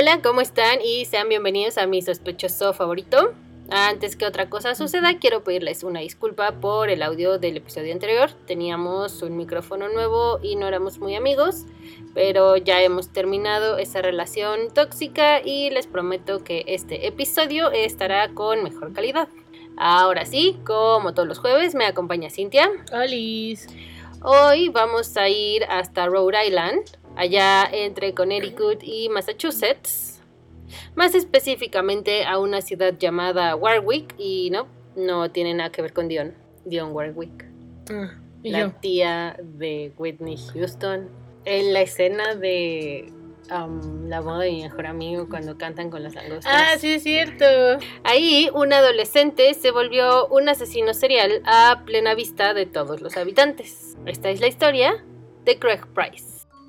Hola, ¿cómo están? Y sean bienvenidos a mi sospechoso favorito. Antes que otra cosa suceda, quiero pedirles una disculpa por el audio del episodio anterior. Teníamos un micrófono nuevo y no éramos muy amigos, pero ya hemos terminado esa relación tóxica y les prometo que este episodio estará con mejor calidad. Ahora sí, como todos los jueves, me acompaña Cintia. Alice. Hoy vamos a ir hasta Rhode Island, allá entre Connecticut y Massachusetts. Más específicamente a una ciudad llamada Warwick y no, no tiene nada que ver con Dion, Dion Warwick. Ah, y la yo. tía de Whitney Houston. En la escena de um, La boda de mi mejor amigo cuando cantan con las langostas. Ah, sí, es cierto. Ahí un adolescente se volvió un asesino serial a plena vista de todos los habitantes. Esta es la historia de Craig Price.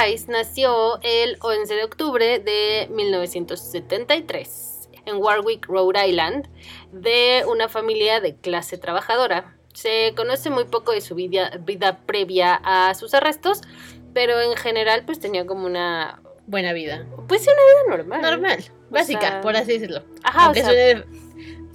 Price nació el 11 de octubre de 1973 en Warwick, Rhode Island, de una familia de clase trabajadora. Se conoce muy poco de su vida, vida previa a sus arrestos, pero en general pues tenía como una... Buena vida. Pues sí, una vida normal. Normal. Básica, sea, por así decirlo. Ajá, Aunque o sea, suene-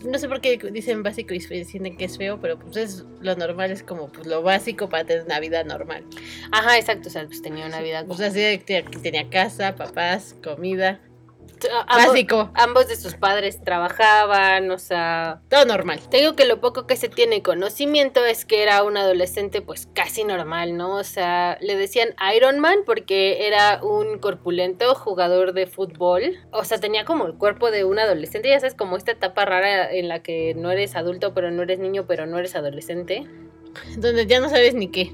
No sé por qué dicen básico y sienten que es feo, pero pues es lo normal, es como pues, lo básico para tener una vida normal. Ajá, exacto, o sea, pues tenía una vida... O sea, sí, tenía, tenía casa, papás, comida. Ambos, Básico. ambos de sus padres trabajaban, o sea... Todo normal. Te digo que lo poco que se tiene conocimiento es que era un adolescente pues casi normal, ¿no? O sea, le decían Iron Man porque era un corpulento jugador de fútbol. O sea, tenía como el cuerpo de un adolescente, ya sabes, como esta etapa rara en la que no eres adulto, pero no eres niño, pero no eres adolescente. Donde ya no sabes ni qué.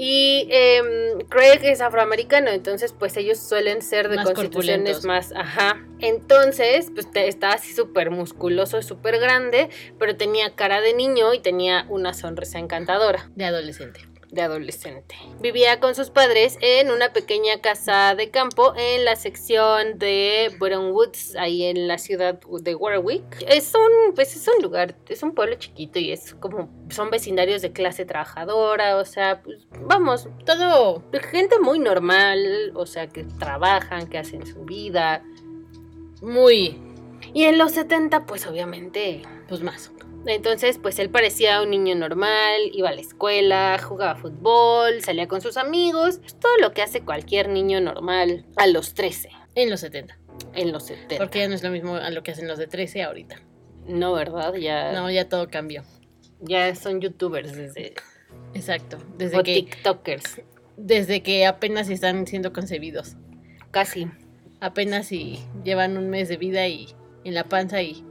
Y em, Craig es afroamericano, entonces pues ellos suelen ser de Más constituciones más, ajá. Entonces, pues te- estaba así súper musculoso, súper grande, pero tenía cara de niño y tenía una sonrisa encantadora De adolescente. De adolescente. Vivía con sus padres en una pequeña casa de campo en la sección de Bretton Woods, ahí en la ciudad de Warwick. Es un, pues es un lugar, es un pueblo chiquito y es como, son vecindarios de clase trabajadora, o sea, pues vamos, Todo gente muy normal, o sea, que trabajan, que hacen su vida. muy, Y en los 70, pues obviamente pues más. Entonces, pues él parecía un niño normal, iba a la escuela, jugaba fútbol, salía con sus amigos, pues, todo lo que hace cualquier niño normal a los 13, En los 70. en los 70. Porque ya no es lo mismo a lo que hacen los de 13 ahorita. No, ¿verdad? Ya, No, ya todo cambió. ya son youtubers desde, Exacto. Desde o que, tiktokers, desde que apenas están siendo concebidos. casi. Apenas si llevan un mes de vida y en la panza y...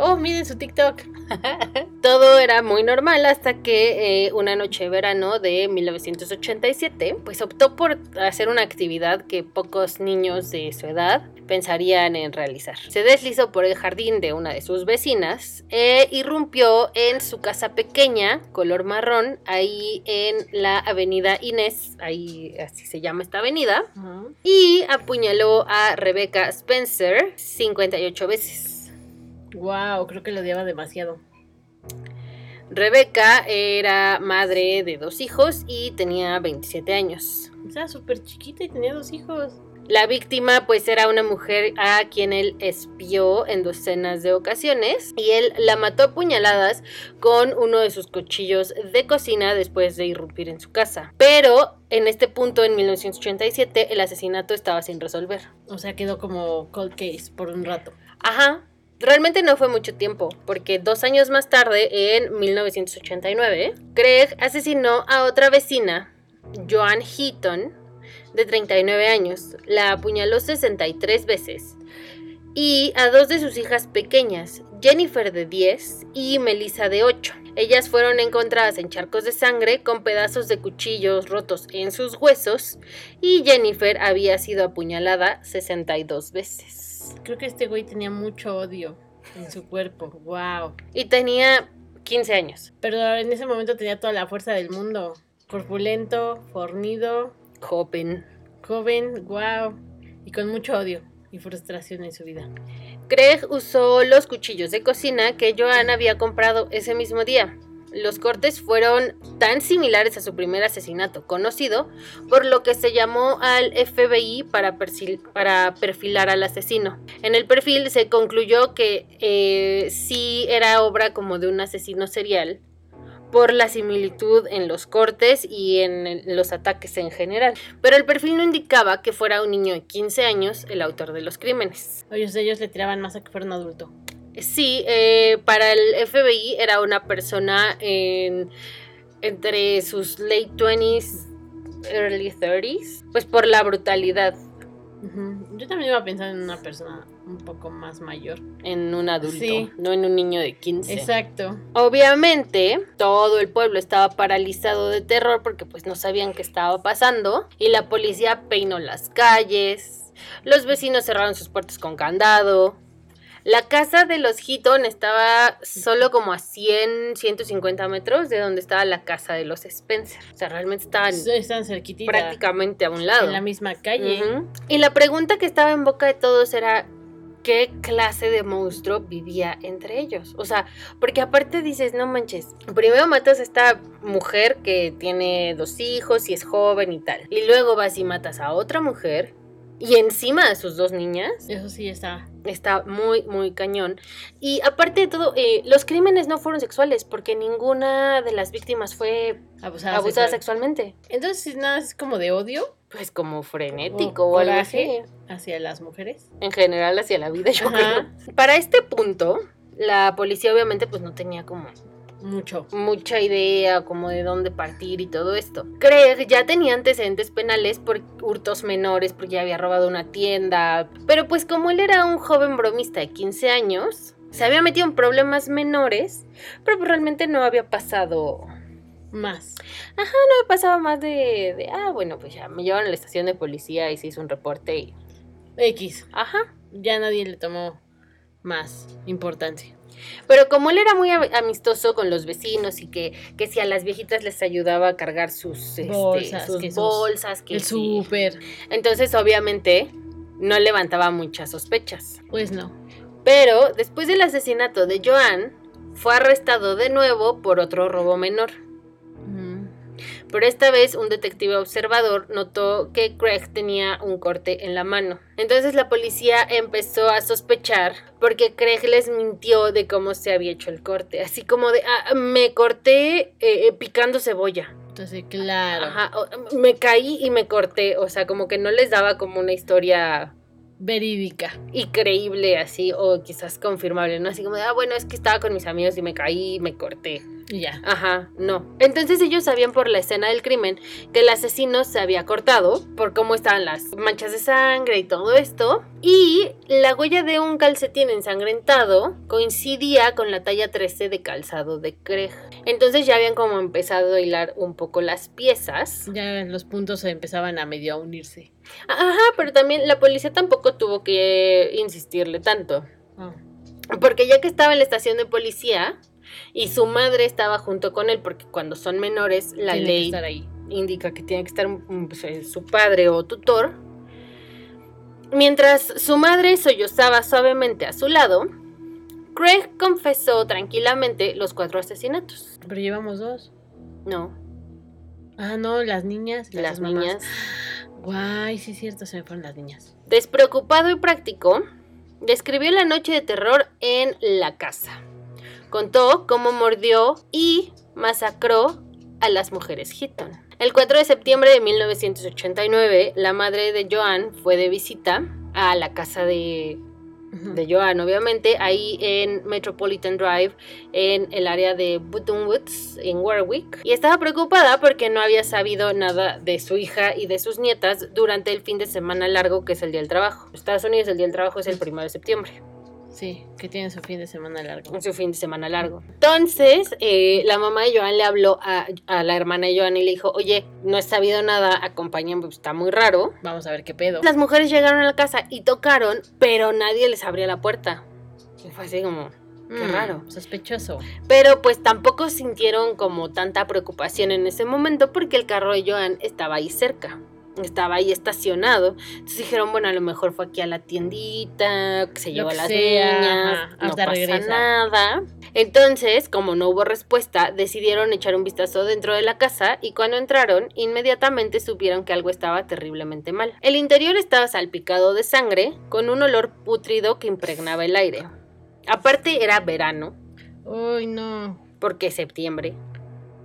Oh, miren su TikTok. Todo era muy normal hasta que eh, una noche de verano de 1987, pues optó por hacer una actividad que pocos niños de su edad pensarían en realizar. Se deslizó por el jardín de una de sus vecinas e irrumpió en su casa pequeña, color marrón, ahí en la avenida Inés, ahí así se llama esta avenida, y apuñaló a Rebecca Spencer 58 veces. Wow, creo que lo odiaba demasiado. Rebeca era madre de dos hijos y tenía 27 años. Estaba súper chiquita y tenía dos hijos. La víctima pues era una mujer a quien él espió en docenas de ocasiones y él la mató a puñaladas con uno de sus cuchillos de cocina después de irrumpir en su casa. Pero en este punto, en 1987, el asesinato estaba sin resolver. O sea, quedó como cold case por un rato. Ajá. Realmente no fue mucho tiempo, porque dos años más tarde, en 1989, Craig asesinó a otra vecina, Joan Heaton, de 39 años. La apuñaló 63 veces y a dos de sus hijas pequeñas, Jennifer de 10 y Melissa de 8. Ellas fueron encontradas en charcos de sangre con pedazos de cuchillos rotos en sus huesos y Jennifer había sido apuñalada 62 veces. Creo que este güey tenía mucho odio en su cuerpo. Wow. Y tenía 15 años. Pero en ese momento tenía toda la fuerza del mundo. Corpulento, fornido, Joven. joven, wow. Y con mucho odio y frustración en su vida. Craig usó los cuchillos de cocina que Joan había comprado ese mismo día. Los cortes fueron tan similares a su primer asesinato conocido, por lo que se llamó al FBI para, perfilar al asesino. En el perfil se concluyó que eh, sí era obra como de un asesino serial, por la similitud en los cortes y en los ataques en general. Pero el perfil no indicaba que fuera un niño de 15 años el autor de los crímenes. Oye, ellos le tiraban más a que fuera un adulto. Sí, eh, para el FBI era una persona en- entre sus late 20s, early 30s, pues por la brutalidad. Yo también iba a pensar en una persona un poco más mayor. en un adulto, Sí. no en un niño de 15. Exacto. Obviamente, todo el pueblo estaba paralizado de terror porque pues no sabían qué estaba pasando y la policía peinó las calles, los vecinos cerraron sus puertas con candado. La casa de los Heaton estaba solo como a 100, 150 metros de donde estaba la casa de los Spencer. O sea, realmente estaban Están cerquititas. prácticamente a un lado. En la misma calle. Y la pregunta que estaba en boca de todos era qué clase de monstruo vivía entre ellos. O sea, porque aparte dices, no manches, primero matas a esta mujer que tiene dos hijos y es joven y tal. Y luego vas y matas a otra mujer y encima a sus dos niñas. Eso sí está. Está muy, muy cañón. Y aparte de todo, eh, los crímenes no fueron sexuales porque ninguna de las víctimas fue Abusada, abusada sexual. sexualmente. Entonces, nada, es como de odio Pues como frenético O o, algo así. hacia las mujeres. en general hacia la vida, yo Ajá. creo. Para este punto, la policía obviamente pues no tenía como Mucho. mucha idea como de dónde partir y todo esto. Craig ya tenía antecedentes penales por hurtos menores, porque ya había robado una tienda, pero pues como él era un joven bromista de 15 años, se había metido en problemas menores, pero pues realmente no había pasado... Más. No había pasado más de, de, ah, bueno, pues ya me llevaron a la estación de policía y se hizo un reporte y... X. Ajá. Ya nadie le tomó más importancia. Pero como él era muy am- amistoso con los vecinos y que, que si a las viejitas les ayudaba a cargar sus, este, Bolsas, sus que sus- bolsas, que El sí. súper. Entonces, obviamente, no levantaba muchas sospechas. Pues no. Pero después del asesinato de Joan, fue arrestado de nuevo por otro robo menor. Pero esta vez un detective observador notó que Craig tenía un corte en la mano. Entonces la policía empezó a sospechar porque Craig les mintió de cómo se había hecho el corte. Así como de, "Ah, me corté eh, eh, picando cebolla. Entonces, claro. Ajá, me caí y me corté. O sea, como que no les daba como una historia Verídica. increíble así o quizás confirmable, ¿no? Así como de, ah, bueno, es que estaba con mis amigos y me caí y me corté. Y ya. Ajá, no. Entonces ellos sabían por la escena del crimen que el asesino se había cortado por cómo estaban las manchas de sangre y todo esto. Y la huella de un calcetín ensangrentado coincidía con la talla 13 de calzado de Craig. Entonces ya habían como empezado a hilar un poco las piezas. Ya los puntos se empezaban a medio a unirse. Ajá, pero también la policía tampoco tuvo que insistirle tanto. Ah, Porque ya que estaba en la estación de policía y su madre estaba junto con él, porque cuando son menores la tiene que ley estar ahí. indica que tiene que estar mm, pues, eh, su padre o tutor. Mientras su madre sollozaba suavemente a su lado, Craig confesó tranquilamente los cuatro asesinatos. Pero llevamos dos. No, Ah, no, las niñas. las mamás. niñas. Guay, sí es cierto, se me fueron las niñas. Despreocupado y práctico, describió la noche de terror en la casa. Contó cómo mordió y masacró a las mujeres Hitton. El 4 de septiembre de 1989, la madre de Joan fue de visita a la casa de, de Joan, obviamente, ahí en Metropolitan Drive, en el área de Button Woods, en Warwick. Y estaba preocupada porque no había sabido nada de su hija y de sus nietas durante el fin de semana largo que es el Día del Trabajo. En Estados Unidos el Día del Trabajo es el primero de septiembre. Sí, que tiene su fin de semana largo. su fin de semana largo. Entonces, eh, la mamá de Joan le habló a, a la hermana de Joan y le dijo, oye, no he sabido nada, acompáñame, pues, está muy raro. Vamos a ver qué pedo. Las mujeres llegaron a la casa y tocaron, pero nadie les abría la puerta. Y fue así como, qué Mm, raro. Sospechoso. Pero pues tampoco sintieron como tanta preocupación en ese momento porque el carro de Joan estaba ahí cerca. Estaba ahí estacionado. Entonces dijeron, bueno, a lo mejor fue aquí a la tiendita, que se llevó a las sea, niñas, ajá, no pasa regresa. nada. Entonces, como no hubo respuesta, decidieron echar un vistazo dentro de la casa y cuando entraron, inmediatamente supieron que algo estaba terriblemente mal. El interior estaba salpicado de sangre, con un olor pútrido que impregnaba el aire. Aparte era verano, Uy, no. porque septiembre.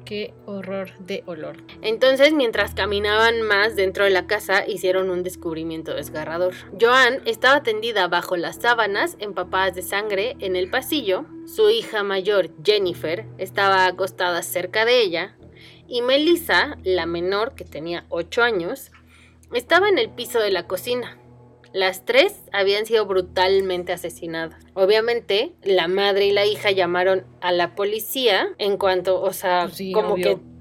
Qué horror de olor. Entonces, mientras caminaban más dentro de la casa, hicieron un descubrimiento desgarrador. Joan estaba tendida bajo las sábanas, empapadas de sangre, en el pasillo. Su hija mayor, Jennifer, estaba acostada cerca de ella. Y Melissa, la menor, que tenía 8 años, estaba en el piso de la cocina. Las tres habían sido brutalmente asesinadas. Obviamente, la madre y la hija llamaron a la policía en cuanto, o sea, Pues sí, como obvio. que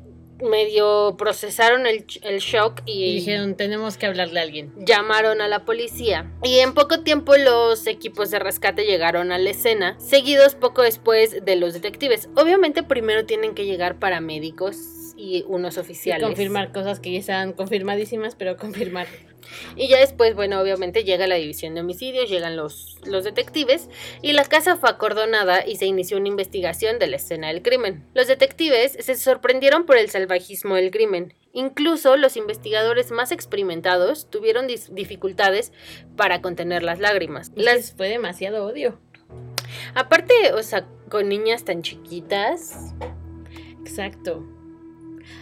medio procesaron el, el shock y, Y dijeron, tenemos que hablarle a alguien. llamaron a la policía. Y en poco tiempo los equipos de rescate llegaron a la escena, seguidos poco después de los detectives. Obviamente primero tienen que llegar paramédicos y unos Y oficiales. confirmar cosas que ya estaban confirmadísimas, pero confirmar. Y ya después, bueno, obviamente llega la división de homicidios, llegan los, los detectives y la casa fue acordonada y se inició una investigación de la escena del crimen. Los detectives se sorprendieron por el salvajismo del crimen. Incluso los investigadores más experimentados tuvieron dificultades para contener las lágrimas. Las, fue demasiado odio. aparte, o sea, con niñas tan chiquitas, Exacto.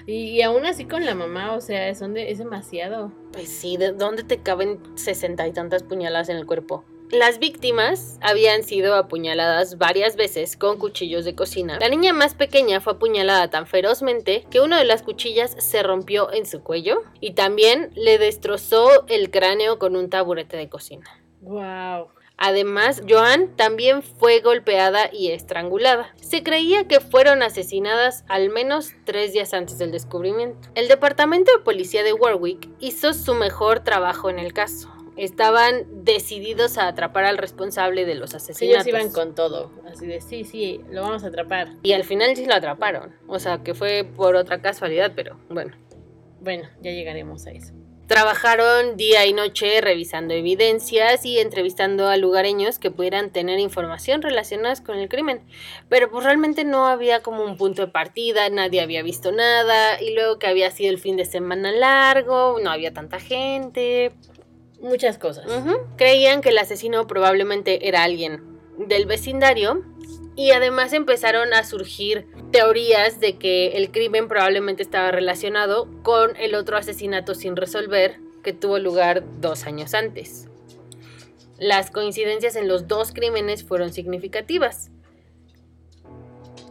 Y, y aún así con la mamá, o sea, son de, es demasiado. Pues sí, ¿de dónde te caben sesenta y tantas puñaladas en el cuerpo? Las víctimas habían sido apuñaladas varias veces con cuchillos de cocina. La niña más pequeña fue apuñalada tan ferozmente que una de las cuchillas se rompió en su cuello y también le destrozó el cráneo con un taburete de cocina. Wow. Además, Joan también fue golpeada y estrangulada. Se creía que fueron asesinadas al menos tres días antes del descubrimiento. El Departamento de Policía de Warwick hizo su mejor trabajo en el caso. Estaban decididos a atrapar al responsable de los asesinatos. ellos iban con todo. Así de, sí, sí, lo vamos a atrapar. Y al final sí lo atraparon. O sea, que fue por otra casualidad, pero bueno. Bueno, ya llegaremos a eso. Trabajaron día y noche revisando evidencias y entrevistando a lugareños que pudieran tener información relacionada con el crimen. Pero pues realmente no había como un punto de partida, nadie había visto nada y luego que había sido el fin de semana largo, no había tanta gente. Muchas cosas. Creían que el asesino probablemente era alguien del vecindario y además empezaron a surgir teorías de que el crimen probablemente estaba relacionado con el otro asesinato sin resolver que tuvo lugar dos años antes. Las coincidencias en los dos crímenes fueron significativas.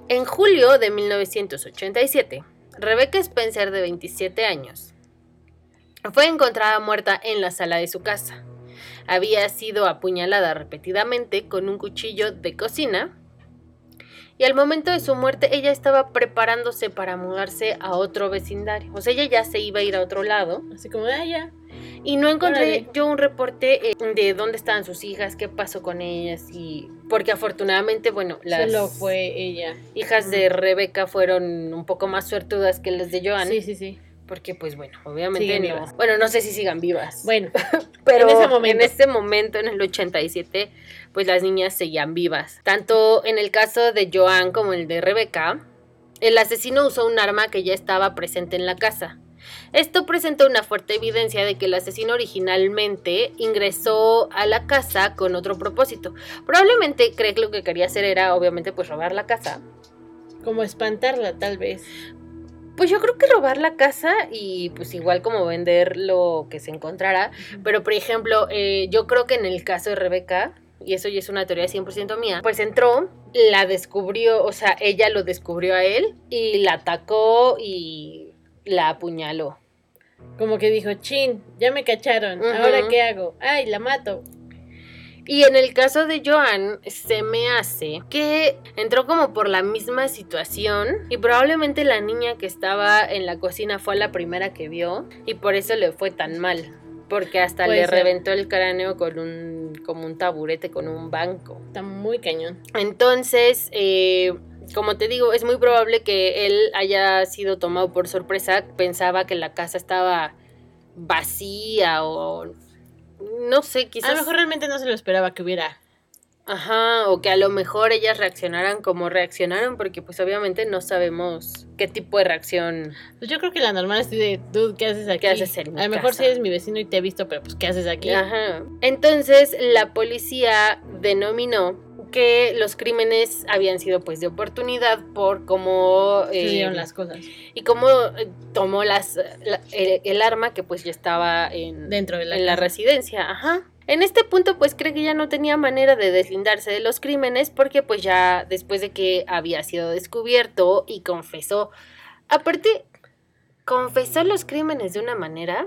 En julio de 1987, Rebecca Spencer, de 27 años, fue encontrada muerta en la sala de su casa. Había sido apuñalada repetidamente con un cuchillo de cocina y al momento de su muerte ella estaba preparándose para mudarse a otro vecindario. O sea, ella ya se iba a ir a otro lado Así como, ah, ya. y no encontré Órale. yo un reporte eh, de dónde estaban sus hijas, qué pasó con ellas y porque afortunadamente, bueno, las Solo fue ella. hijas de Rebeca fueron un poco más suertudas que las de Joan, Sí, sí, sí. Porque pues bueno, obviamente no. vivas. Bueno, no sé si sigan vivas. Bueno, Pero en ese momento. en ese momento, en el 87, pues las niñas seguían vivas. Tanto en el caso de Joan como el de Rebeca, el asesino usó un arma que ya estaba presente en la casa. Esto presenta una fuerte evidencia de que el asesino originalmente ingresó a la casa con otro propósito. Probablemente cree que lo que quería hacer era, obviamente, pues robar la casa. como espantarla, tal vez. Pues yo creo que robar la casa y pues igual como vender lo que se encontrara. Pero por ejemplo, eh, yo creo que en el caso de Rebeca, y eso ya es una teoría 100% mía, pues entró, la descubrió, o sea, ella lo descubrió a él y la atacó y la apuñaló. Como que dijo, chin, ya me cacharon. ¿ahora qué hago? Ay, la mato. Y en el caso de Joan, se me hace que entró como por la misma situación y probablemente la niña que estaba en la cocina fue la primera que vio y por eso le fue tan mal. Porque hasta Puede le ser. reventó el cráneo con un, como un taburete, con un banco. Está muy cañón. Entonces, eh, como te digo, es muy probable que él haya sido tomado por sorpresa. Pensaba que la casa estaba vacía o no sé, quizás. A lo mejor realmente no se lo esperaba que hubiera. Ajá, o que a lo mejor ellas reaccionaran como reaccionaron, porque pues obviamente no sabemos qué tipo de reacción. Pues yo creo que la normal es de, dude, ¿qué haces aquí? haces en mi A lo mejor si eres mi vecino y te he visto, pero pues, ¿qué haces aquí? Ajá. Entonces la policía denominó que los crímenes habían sido pues de oportunidad por cómo eh, dieron las cosas. y cómo eh, tomó las la- el, el arma que pues ya estaba en, dentro de la en la residencia, ajá. En este punto, pues cree que ya no tenía manera de deslindarse de los crímenes porque pues ya después de que había sido descubierto y confesó, aparte, confesó los crímenes de una manera,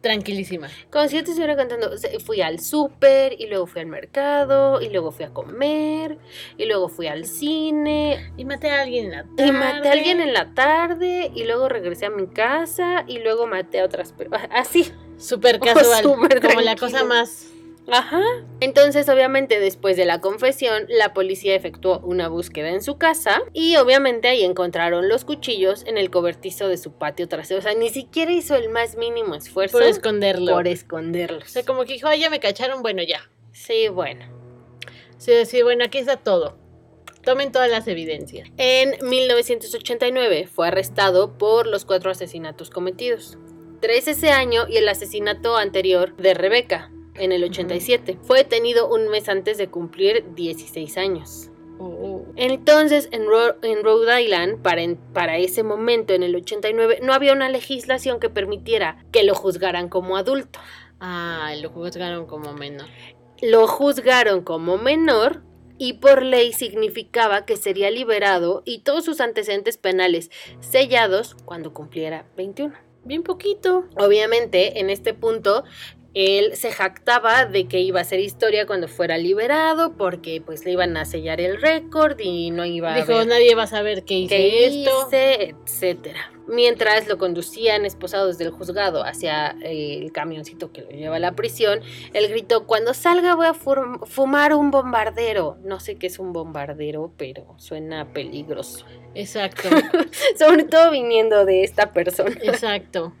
Tranquilísima. como si yo te estuviera contando, fui al súper y luego fui al mercado y luego fui a comer y luego fui al cine Y maté a alguien en la tarde. y maté a alguien en la tarde y luego regresé a mi casa y luego maté a otras personas, así. Súper casual. Súper como la cosa más... Ajá. Entonces, obviamente, después de la confesión, la policía efectuó una búsqueda en su casa y obviamente ahí encontraron los cuchillos en el cobertizo de su patio trasero. O sea, ni siquiera hizo el más mínimo esfuerzo Por esconderlo. por O esconderlos. sea, como que dijo, ay, ya me cacharon, bueno, ya. Sí, bueno. Sí, sí, bueno, aquí está todo. Tomen todas las evidencias. En 1989 fue arrestado por los cuatro asesinatos cometidos. Tres ese año y el asesinato anterior de Rebeca en el 87. Fue detenido un mes antes de cumplir 16 años. Oh, Entonces, en, Ro- en Rhode Island, para, en- para ese momento, en el 89, no había una legislación que permitiera que lo juzgaran como adulto. Ah, lo juzgaron como menor. Lo juzgaron como menor y por ley significaba que sería liberado y todos sus antecedentes penales sellados cuando cumpliera 21. Bien poquito. Obviamente, en este punto, él se jactaba de que iba a ser historia cuando fuera liberado porque pues le iban a sellar el récord y no iba a Dijo, nadie va a saber qué hice que esto. hice, etcétera. Mientras lo conducían esposados del juzgado hacia el camioncito que lo lleva a la prisión, él gritó, cuando salga voy a fumar un bombardero. No sé qué es un bombardero, pero suena peligroso. Exacto, Sobre todo viniendo de esta persona. exacto.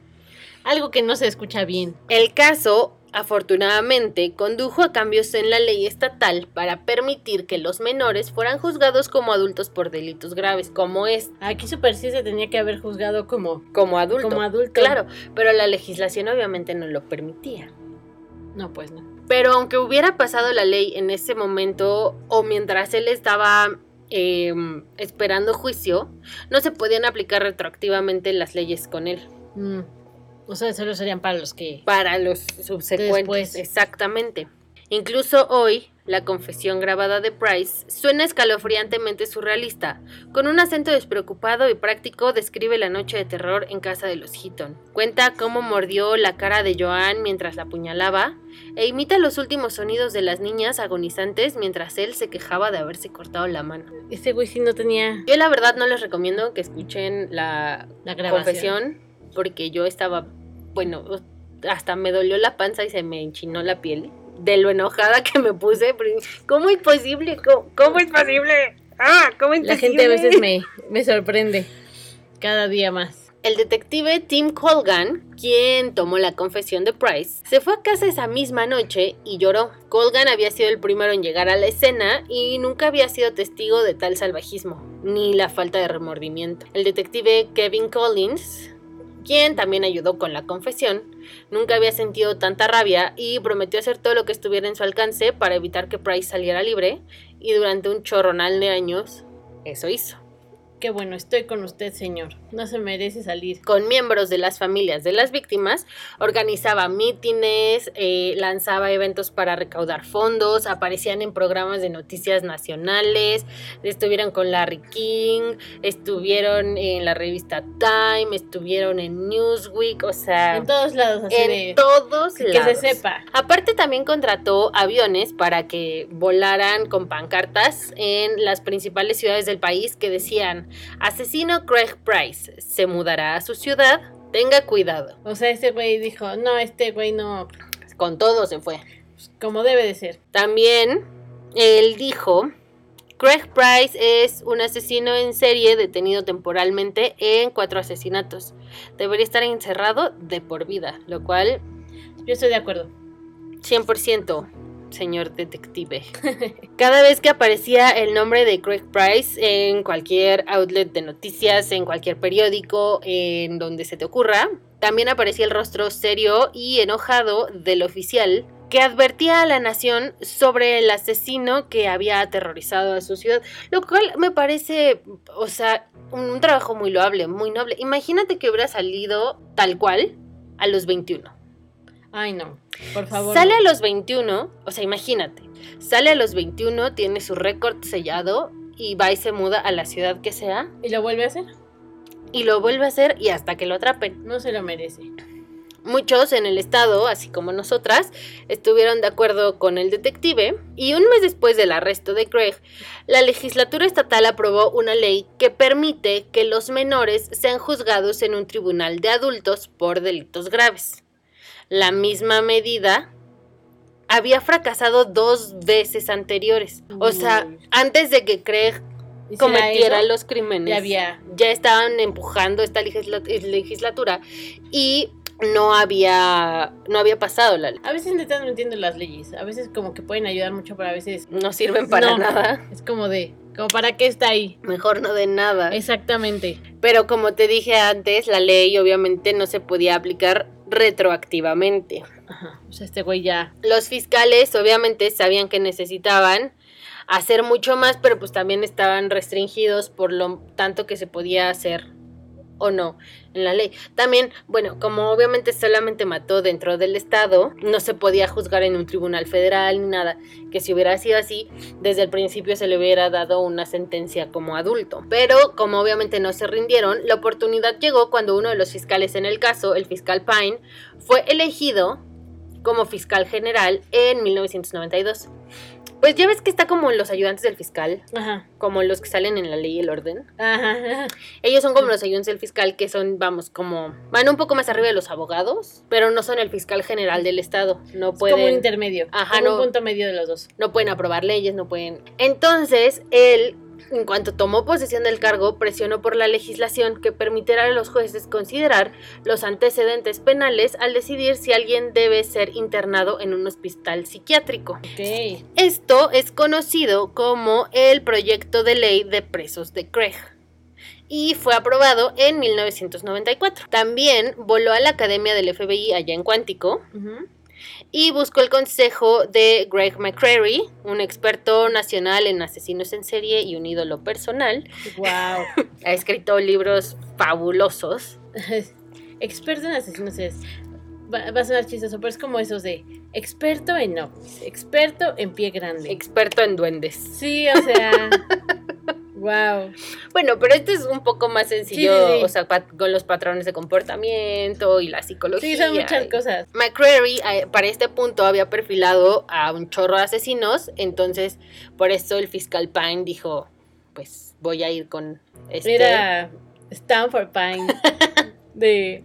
Algo que no se escucha bien. El caso, afortunadamente, condujo a cambios en la ley estatal para permitir que los menores fueran juzgados como adultos por delitos graves, como es Aquí Super sí se tenía que haber juzgado como, como adulto. como adulto. Claro, pero la legislación obviamente no lo permitía. No, pues no. Pero aunque hubiera pasado la ley en ese momento o mientras él estaba eh, esperando juicio, no se podían aplicar retroactivamente las leyes con él Mm. O sea, solo serían para los que... para los subsecuentes. Después. Exactamente. Incluso hoy, la confesión grabada de Price suena escalofriantemente surrealista. Con un acento despreocupado y práctico describe la noche de terror en casa de los Heaton. Cuenta cómo mordió la cara de Joan mientras la apuñalaba e imita los últimos sonidos de las niñas agonizantes mientras él se quejaba de haberse cortado la mano. Este güey sí no tenía Yo la verdad no les recomiendo que escuchen la la grabación. confesión porque yo estaba, bueno, hasta me dolió la panza y se me enchinó la piel de lo enojada que me puse. ¿Cómo es posible? ¿Cómo, cómo es posible? Ah, ¿cómo es La posible? gente a veces me, me sorprende. Cada día más. El detective Tim Colgan, quien tomó la confesión de Price, se fue a casa esa misma noche y lloró. Colgan había sido el primero en llegar a la escena y nunca había sido testigo de tal salvajismo, ni la falta de remordimiento. El detective Kevin Collins, quien también ayudó con la confesión, nunca había sentido tanta rabia y prometió hacer todo lo que estuviera en su alcance para evitar que Price saliera libre y durante un chorronal de años eso hizo. Qué bueno, estoy con usted, señor. No se merece salir. Con miembros de las familias de las víctimas, organizaba mítines, eh, lanzaba eventos para recaudar fondos, aparecían en programas de noticias nacionales, estuvieron con Larry King, estuvieron en la revista Time, estuvieron en Newsweek, o sea... En todos lados, así en de... todos que lados. se sepa. Aparte también contrató aviones para que volaran con pancartas en las principales ciudades del país que decían, asesino Craig Price se mudará a su ciudad, tenga cuidado. O sea, ese güey dijo, no, este güey no, Con todo se fue. como debe de ser. También él dijo, Craig Price es un asesino en serie detenido temporalmente en cuatro asesinatos. Debería estar encerrado de por vida, lo cual Yo estoy de acuerdo. 100%, señor detective. Cada vez que aparecía el nombre de Craig Price en cualquier outlet de noticias, en cualquier periódico, en donde se te ocurra, también aparecía el rostro serio y enojado del oficial que advertía a la nación sobre el asesino que había aterrorizado a su ciudad, lo cual me parece, o sea, un, un trabajo muy loable, muy noble. Imagínate que hubiera salido tal cual a los 21. Ay, no, por favor. Sale a los 21, o sea, imagínate, sale a los 21, tiene su récord sellado y va y se muda a la ciudad que sea ¿Y lo vuelve a hacer? y lo vuelve a hacer y hasta que lo atrapen. No se lo merece. Muchos en el estado, así como nosotras, estuvieron de acuerdo con el detective y un mes después del arresto de Craig, la legislatura estatal aprobó una ley que permite que los menores sean juzgados en un tribunal de adultos por delitos graves. La misma medida había fracasado dos veces anteriores. O sea, antes de que Craig ¿Y será cometiera los crímenes Ya había. ya estaban empujando esta legisla- legislatura y no había no había pasado la ley. A veces neta no entiendo las leyes. A veces como que pueden ayudar mucho, pero a veces No sirven para No. nada. es como de, como para qué está ahí. Mejor no de nada. Exactamente. Pero como te dije antes, la ley obviamente no se podía aplicar retroactivamente. Ajá. O sea, este güey ya. Los fiscales obviamente sabían que necesitaban hacer mucho más, pero pues también estaban restringidos por lo tanto que se podía hacer o no en la ley. También, bueno, como obviamente solamente mató dentro del estado, no se podía juzgar en un tribunal federal ni nada, que si hubiera sido así, desde el principio se le hubiera dado una sentencia como adulto. Pero como obviamente no se rindieron, la oportunidad llegó cuando uno de los fiscales en el caso, el fiscal Pine, fue elegido como fiscal general en 1992. Pues ya ves que está como los ayudantes del fiscal, Ajá. como los que salen en la ley y el orden. Ajá. Ellos son como los ayudantes del fiscal que son, vamos, como van un poco más arriba de los abogados, pero no son el fiscal general del estado. No Es como un pueden, intermedio. Ajá, como no. un punto medio de los dos. no pueden aprobar leyes, no pueden. Entonces, él, en cuanto tomó posesión del cargo, presionó por la legislación que permitiera a los jueces considerar los antecedentes penales al decidir si alguien debe ser internado en un hospital psiquiátrico. Esto es conocido como el proyecto de ley de presos de Craig y fue aprobado en 1994. También voló a la Academia del FBI allá en Cuántico. Y buscó el consejo de Greg McCreary, un experto nacional en asesinos en serie y un ídolo personal. Wow. Ha escrito libros fabulosos. experto en asesinos es. Va, va a sonar chistoso, pero es como esos de experto en ovnis, experto en pie grande. Experto en duendes. sí, o sea. wow. Bueno, pero este es un poco más sencillo, Sí, sí, sí. o sea, con los patrones de comportamiento y la psicología. Sí, son muchas y- cosas. McCreary eh, para este punto había perfilado a un chorro de asesinos, entonces por eso el fiscal Pine dijo, pues voy a ir con este Era Stanford Pine de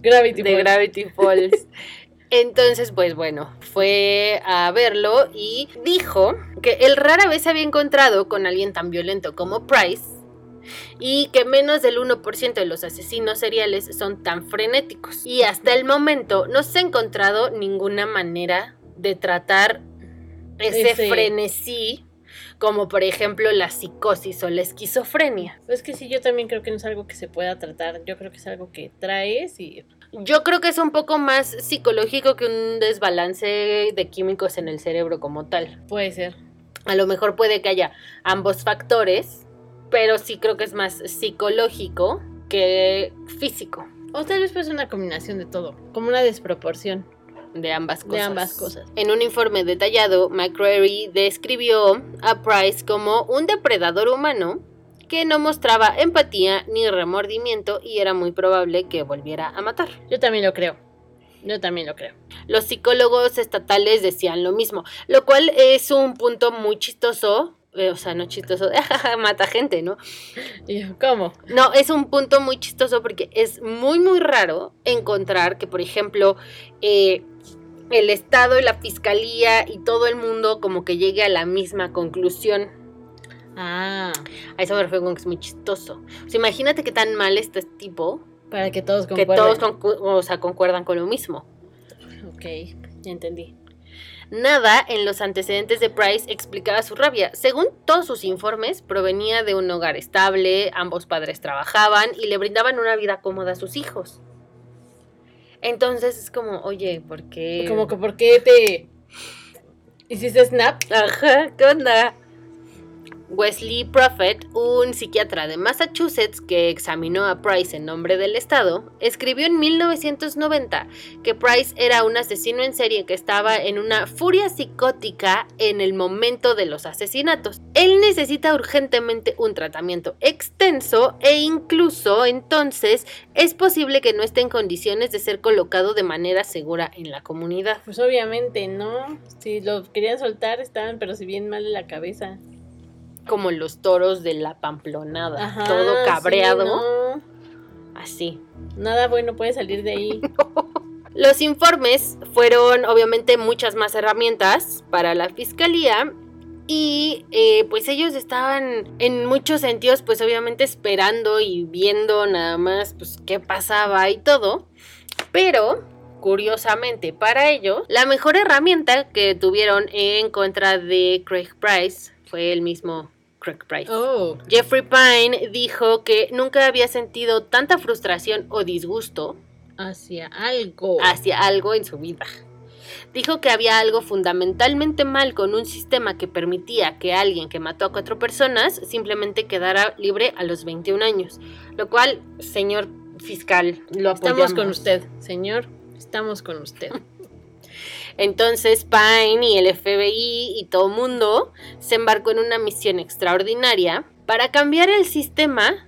Gravity de Falls. Gravity Falls. Entonces, pues bueno, fue a verlo y dijo que él rara vez se había encontrado con alguien tan violento como Price y que menos del 1% de los asesinos seriales son tan frenéticos. Y hasta el momento no se ha encontrado ninguna manera de tratar ese Ese. frenesí como por ejemplo la psicosis o la esquizofrenia. Es que sí, yo también creo que no es algo que se pueda tratar. Yo creo que es algo que traes y. Yo creo que es un poco más psicológico que un desbalance de químicos en el cerebro como tal. Puede ser. A lo mejor puede que haya ambos factores, pero sí creo que es más psicológico que físico O tal vez pues una combinación de todo, como una desproporción de ambas cosas. de ambas cosas. En un informe detallado, McCreary describió a Price como un depredador humano que no mostraba empatía ni remordimiento y era muy probable que volviera a matar. Yo también lo creo. Yo también lo creo. Los psicólogos estatales decían lo mismo, lo cual es un punto muy chistoso. eh, O sea, no chistoso, de "Ajaja, mata gente, ¿no? ¿cómo? No, es un punto muy chistoso porque es muy, muy raro encontrar que, por ejemplo, eh, el Estado y la Fiscalía y todo el mundo como que llegue a la misma conclusión. Ah, A eso me refiero con que es muy chistoso. O sea, imagínate qué tan mal está este tipo para que todos que concuerden. todos concu- o sea, concuerdan con lo mismo. Ok, ya entendí. Nada en los antecedentes de Price explicaba su rabia. Según todos sus informes, provenía de un hogar estable, ambos padres trabajaban y le brindaban una vida cómoda a sus hijos. Entonces es como, oye, ¿por qué? Como que, ¿por qué te hiciste snap? Ajá, ¿qué onda? Wesley Prophet, un psiquiatra de Massachusetts que examinó a Price en nombre del Estado, escribió en 1990 que Price era un asesino en serie que estaba en una furia psicótica en el momento de los asesinatos. Él necesita urgentemente un tratamiento extenso e incluso entonces es posible que no esté en condiciones de ser colocado de manera segura en la comunidad. Pues obviamente, ¿no? Si lo querían soltar, estaban, pero si bien mal de la cabeza. Como los toros de la pamplonada, Ajá, todo sí, cabreado. no. Así. Nada bueno puede salir de ahí. Los informes fueron obviamente muchas más herramientas para la fiscalía y eh, pues ellos estaban en muchos sentidos pues obviamente esperando y viendo nada más pues qué pasaba y todo. Pero curiosamente para ello la mejor herramienta que tuvieron en contra de Craig Price fue el mismo Craig. Oh, Jeffrey Pine dijo que nunca había sentido tanta frustración o disgusto hacia algo. hacia algo en su vida. Dijo que había algo fundamentalmente mal con un sistema que permitía que alguien que mató a cuatro personas simplemente quedara libre a los 21 años. Lo cual, señor fiscal, lo apoyamos. Estamos con usted, señor. Estamos con usted. Entonces Pine y el FBI y todo mundo se embarcó en una misión extraordinaria para cambiar el sistema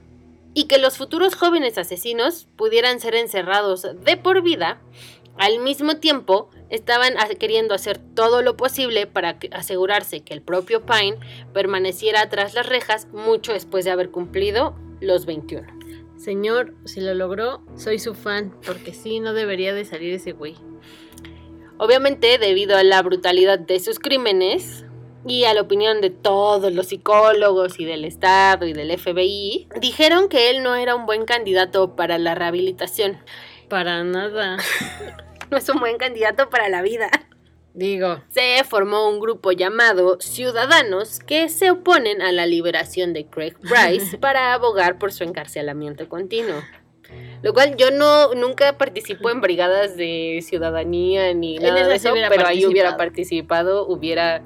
y que los futuros jóvenes asesinos pudieran ser encerrados de por vida. Al mismo tiempo, estaban queriendo hacer todo lo posible para asegurarse que el propio Pine permaneciera tras las rejas mucho después de haber cumplido los 21. Señor, si lo logró, soy su fan, porque sí, no debería de salir ese güey. Obviamente, debido a la brutalidad de sus crímenes y a la opinión de todos los psicólogos y del Estado y del FBI, dijeron que él no era un buen candidato para la rehabilitación. Para nada. No es un buen candidato para la vida. Digo, Se formó un grupo llamado Ciudadanos que se oponen a la liberación de Craig Price para abogar por su encarcelamiento continuo. Lo cual yo no nunca participo en brigadas de ciudadanía ni nada de eso, pero ahí hubiera participado, hubiera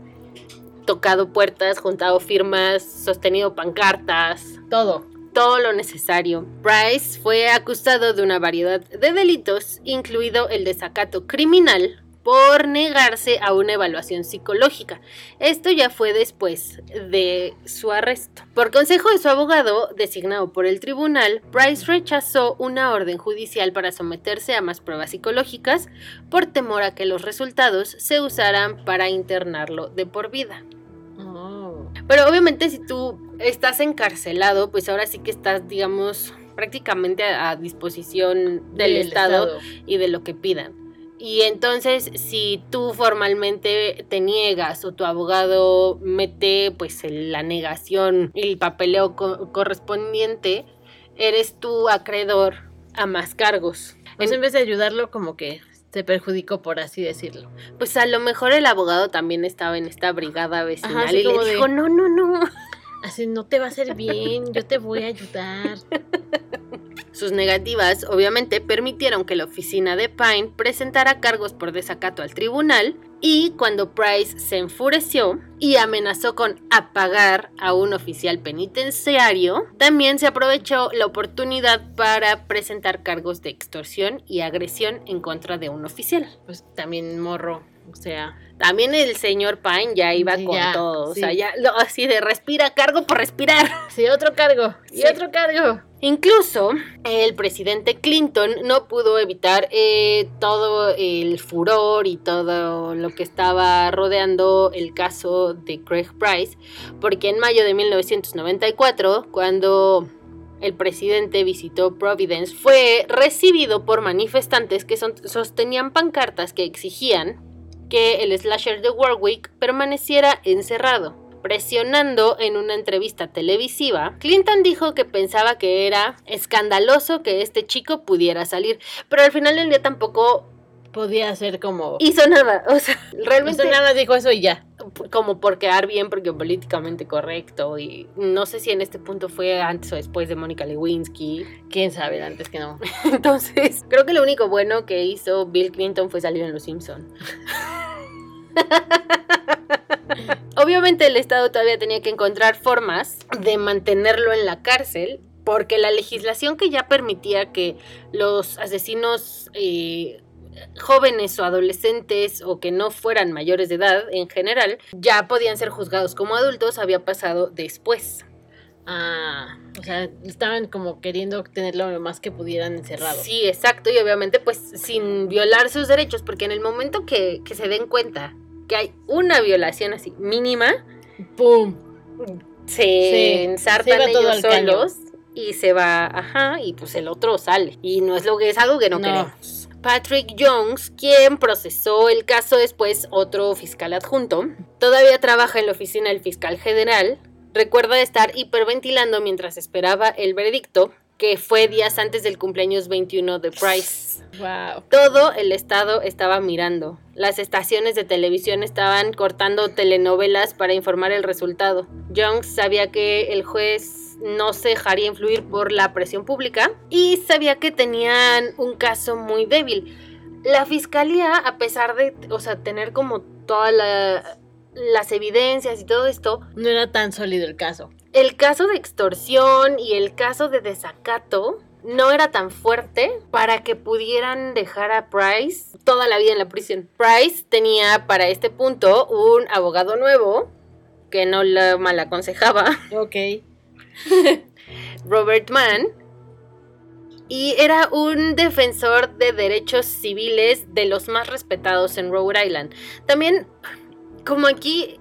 tocado puertas, juntado firmas, sostenido pancartas, todo. todo lo necesario. Price fue acusado de una variedad de delitos, incluido el desacato criminal por negarse a una evaluación psicológica. Esto ya fue después de su arresto. Por consejo de su abogado, designado por el tribunal, Price rechazó una orden judicial para someterse a más pruebas psicológicas por temor a que los resultados se usaran para internarlo de por vida. Oh. Pero obviamente si tú estás encarcelado, pues ahora sí que estás, digamos, prácticamente a, a disposición del, estado, y de lo que pidan. Y entonces, si tú formalmente te niegas o tu abogado mete pues la negación y el papeleo co- correspondiente, eres tú acreedor a más cargos. Pues En- vez de ayudarlo, como que se perjudicó, por así decirlo. pues a lo mejor el abogado también estaba en esta brigada vecinal y le como de- dijo, no, no, no. Así no te va a hacer bien, yo te voy a ayudar. Sus negativas, obviamente, permitieron que la oficina de Pine presentara cargos por desacato al tribunal y cuando Price se enfureció y amenazó con apagar a un oficial penitenciario, también se aprovechó la oportunidad para presentar cargos de extorsión y agresión en contra de un oficial. Pues también morro, o sea, También el señor Pine ya iba con ya, todo, o sí. sea, ya lo- así de respira cargo por respirar. sí, otro cargo, y Sí. otro cargo. Incluso el presidente Clinton no pudo evitar eh, todo el furor y todo lo que estaba rodeando el caso de Craig Price, porque en mayo de 1994, cuando el presidente visitó Providence, fue recibido por manifestantes que son- sostenían pancartas que exigían que el slasher de Warwick permaneciera encerrado. Presionando en una entrevista televisiva, Clinton dijo que pensaba que era escandaloso que este chico pudiera salir, pero al final del día tampoco Podía ser como... hizo nada. O sea, realmente sea, nada dijo eso y ya. Como por quedar bien, porque políticamente correcto. Y no sé si en este punto fue antes o después de Mónica Lewinsky. Quién sabe, antes que no. Entonces, creo que lo único bueno que hizo Bill Clinton fue salir en Los Simpson. Obviamente el Estado todavía tenía que encontrar formas de mantenerlo en la cárcel porque la legislación que ya permitía que los asesinos eh, jóvenes o adolescentes o que no fueran mayores de edad en general ya podían ser juzgados como adultos había pasado después. Ah, o sea, estaban como queriendo tenerlo lo más que pudieran encerrado. Sí, exacto, y obviamente pues sin violar sus derechos, porque en el momento que, que se den cuenta que hay una violación así mínima, ¡Pum! se Sí, ensartan se ellos caño. y se va, ajá, y pues el otro sale. Y no es lo que es algo que no, No. queremos. Patrick Jones, quien procesó el caso después, otro fiscal adjunto, todavía trabaja en la oficina del fiscal general. Recuerda estar hiperventilando mientras esperaba el veredicto, que fue días antes del cumpleaños 21 de Price. ¡Wow! Todo el estado estaba mirando. Las estaciones de televisión estaban cortando telenovelas para informar el resultado. Jones sabía que el juez no se dejaría influir por la presión pública y sabía que tenían un caso muy débil. La fiscalía, a pesar de, o sea, tener como todas las evidencias y todo esto, No era tan sólido el caso. El caso de extorsión y el caso de desacato no era tan fuerte para que pudieran dejar a Price toda la vida en la prisión. Price tenía para este punto un abogado nuevo que no lo mal aconsejaba, Ok. Robert Mann, y era un defensor de derechos civiles de los más respetados en Rhode Island. También, como aquí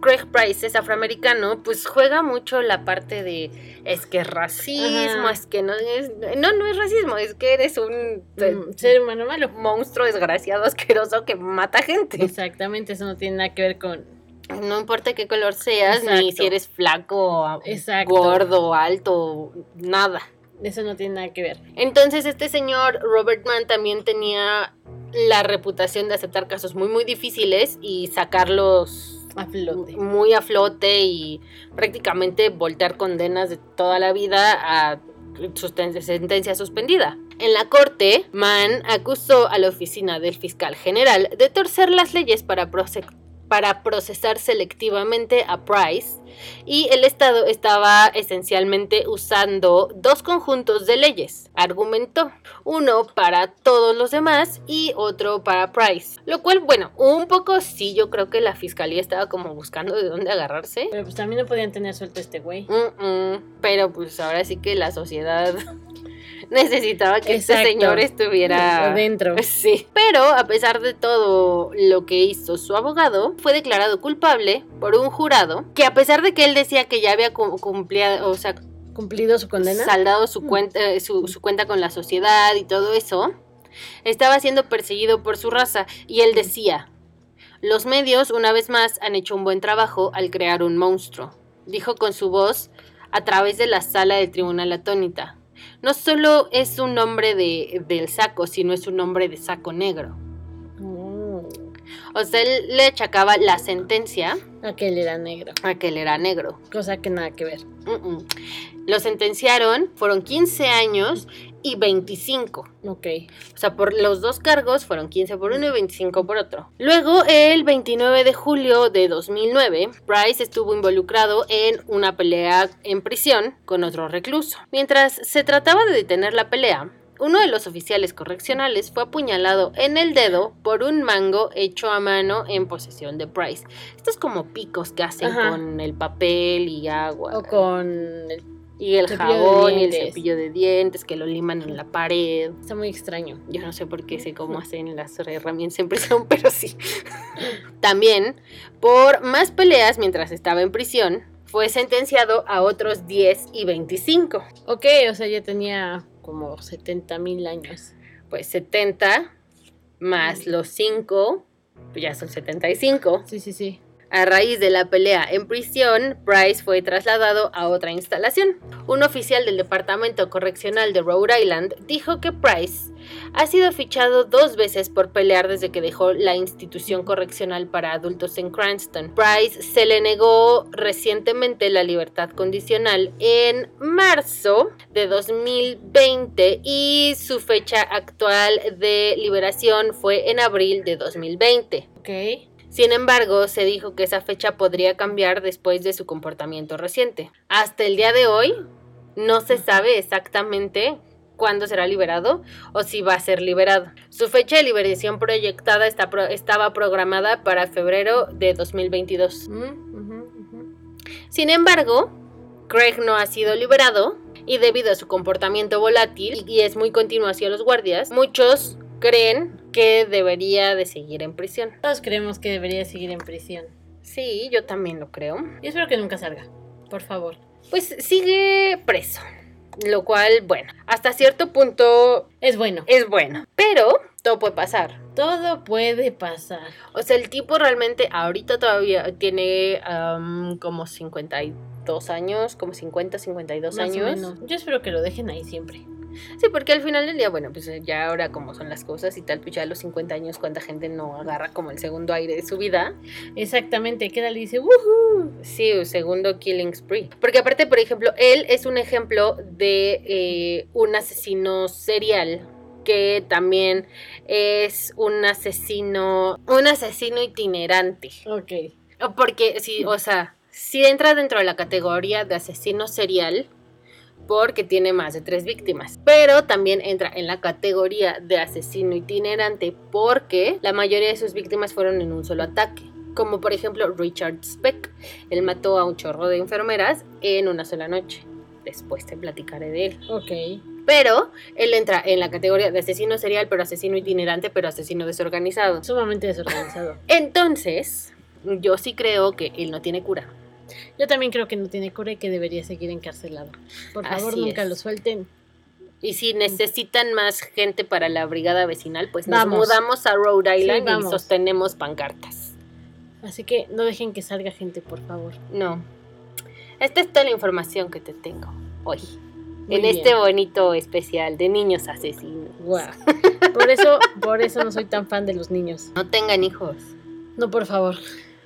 Craig Price es afroamericano, pues juega mucho la parte de es que es racismo, Ajá. es que no es no no es racismo, es que eres un eh, Mm, Ser humano malo. monstruo desgraciado asqueroso que mata gente. Exactamente, eso no tiene nada que ver con. No importa qué color seas, ni si eres flaco, Exacto. gordo, alto, nada. Eso no tiene nada que ver. Entonces este señor Robert Mann también tenía la reputación de aceptar casos muy muy difíciles y sacarlos A flote. muy a flote y prácticamente voltear condenas de toda la vida a sentencia suspendida. En la corte, Mann acusó a la oficina del fiscal general de torcer las leyes para, para procesar selectivamente a Price y el Estado estaba esencialmente usando dos conjuntos de leyes, argumentó, uno para todos los demás y otro para Price. Lo cual, bueno, un poco sí, yo creo que la fiscalía estaba como buscando de dónde agarrarse. Pero pues también no podían tener suelto este güey. Mm, mm, pero pues ahora sí que la sociedad necesitaba que este señor estuviera Adentro. Sí, pero a pesar de todo lo que hizo su abogado, fue declarado culpable por un jurado que a pesar de que él decía que ya había cu- cumplido, o sea, ¿Cumplido su condena? saldado su Mm. cuenta, eh, su, su cuenta con la sociedad y todo eso, estaba siendo perseguido por su raza y él decía, los medios una vez más han hecho un buen trabajo al crear un monstruo, dijo con su voz a través de la sala del tribunal atónita. No solo es un hombre de, del saco, sino es un hombre de saco negro. Oh. O sea, él le achacaba la sentencia Aquel era negro. Aquel era negro. Cosa que nada que ver. Mm, mm. Lo sentenciaron, fueron 15 años y 25. Ok. O sea, por los dos cargos fueron 15 por uno y 25 por otro. Luego, el 29 de julio de 2009, Price estuvo involucrado en una pelea en prisión con otro recluso. Mientras se trataba de detener la pelea, uno de los oficiales correccionales fue apuñalado en el dedo por un mango hecho a mano en posesión de Price. Estos como picos que hacen Ajá. con el papel y agua. O con el... y el cepillo jabón y el cepillo de dientes que lo liman en la pared. Está muy extraño. Yo no sé por qué sé cómo hacen las herramientas en prisión, pero sí. También, por más peleas mientras estaba en prisión, fue sentenciado a otros 10 y 25. Ok, o sea, ya tenía como 70 mil años. Pues 70 más los 5, pues ya son 75. Sí, sí, sí. A raíz de la pelea en prisión, Price fue trasladado a otra instalación. Un oficial del Departamento Correccional de Rhode Island dijo que Price ha sido fichado dos veces por pelear desde que dejó la institución correccional para adultos en Cranston. Price se le negó recientemente la libertad condicional en marzo de 2020 y su fecha actual de liberación fue en abril de 2020. Ok. Sin embargo, se dijo que esa fecha podría cambiar después de su comportamiento reciente. Hasta el día de hoy, no se sabe exactamente cuándo será liberado o si va a ser liberado. Su fecha de liberación proyectada está pro- estaba programada para febrero de 2022. Mm, ujú, ujú. Sin embargo, Craig no ha sido liberado y debido a su comportamiento volátil y es muy continuo hacia los guardias, muchos creen que debería de seguir en prisión. Todos creemos que debería seguir en prisión. Sí, yo también lo creo. Yo espero que nunca salga. Por favor. Pues sigue preso. Lo cual, bueno, hasta cierto punto Es bueno. es bueno. Pero todo puede pasar. Todo puede pasar. O sea, el tipo realmente ahorita todavía tiene am, como 52 años, como 50, 52 Más o años. menos. Yo espero que lo dejen ahí siempre. Sí, porque al final del día, bueno, pues eh, ya ahora como son las cosas y tal, pues ya a los 50 años cuánta gente no agarra como el segundo aire de su vida. Exactamente. Queda y dice, ¡Woohoo! Sí, un segundo killing spree. Porque aparte, por ejemplo, él es un ejemplo de eh, un asesino serial que también es un asesino, un asesino itinerante. Ok. Porque, sí, o sea, sí entra dentro de la categoría de asesino serial porque tiene más de tres víctimas. Pero también entra en la categoría de asesino itinerante porque la mayoría de sus víctimas fueron en un solo ataque. Como por ejemplo Richard Speck. Él mató a un chorro de enfermeras en una sola noche. Después te platicaré de él. Ok. Pero él entra en la categoría de asesino serial, pero asesino itinerante, pero asesino desorganizado. Sumamente desorganizado. Entonces, yo sí creo que él no tiene cura. Yo también creo que no tiene cura y que debería seguir encarcelado. Por favor, Así nunca es. lo suelten. Y si necesitan más gente para la brigada vecinal, pues nos Vamos. mudamos a Rhode Island y sostenemos pancartas. Así que no dejen que salga gente, por favor. No. Esta es toda la información que te tengo hoy. Muy en bien. este bonito especial de niños asesinos. Guau. Por eso, por eso no soy tan fan de los niños. No tengan hijos. No, por favor.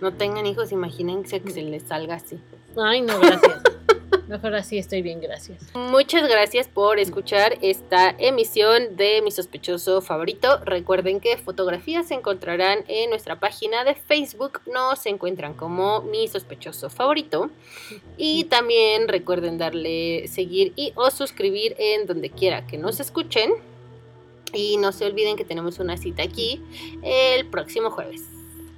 No tengan hijos, imagínense que se les salga así. Ay, no, gracias. Mejor así estoy bien, gracias. Muchas gracias por escuchar esta emisión de Mi Sospechoso Favorito. Recuerden que fotografías se encontrarán en nuestra página de Facebook. Nos encuentran como Mi Sospechoso Favorito. Y también recuerden darle seguir y o suscribir en donde quiera que nos escuchen. Y no se olviden que tenemos una cita aquí el próximo jueves.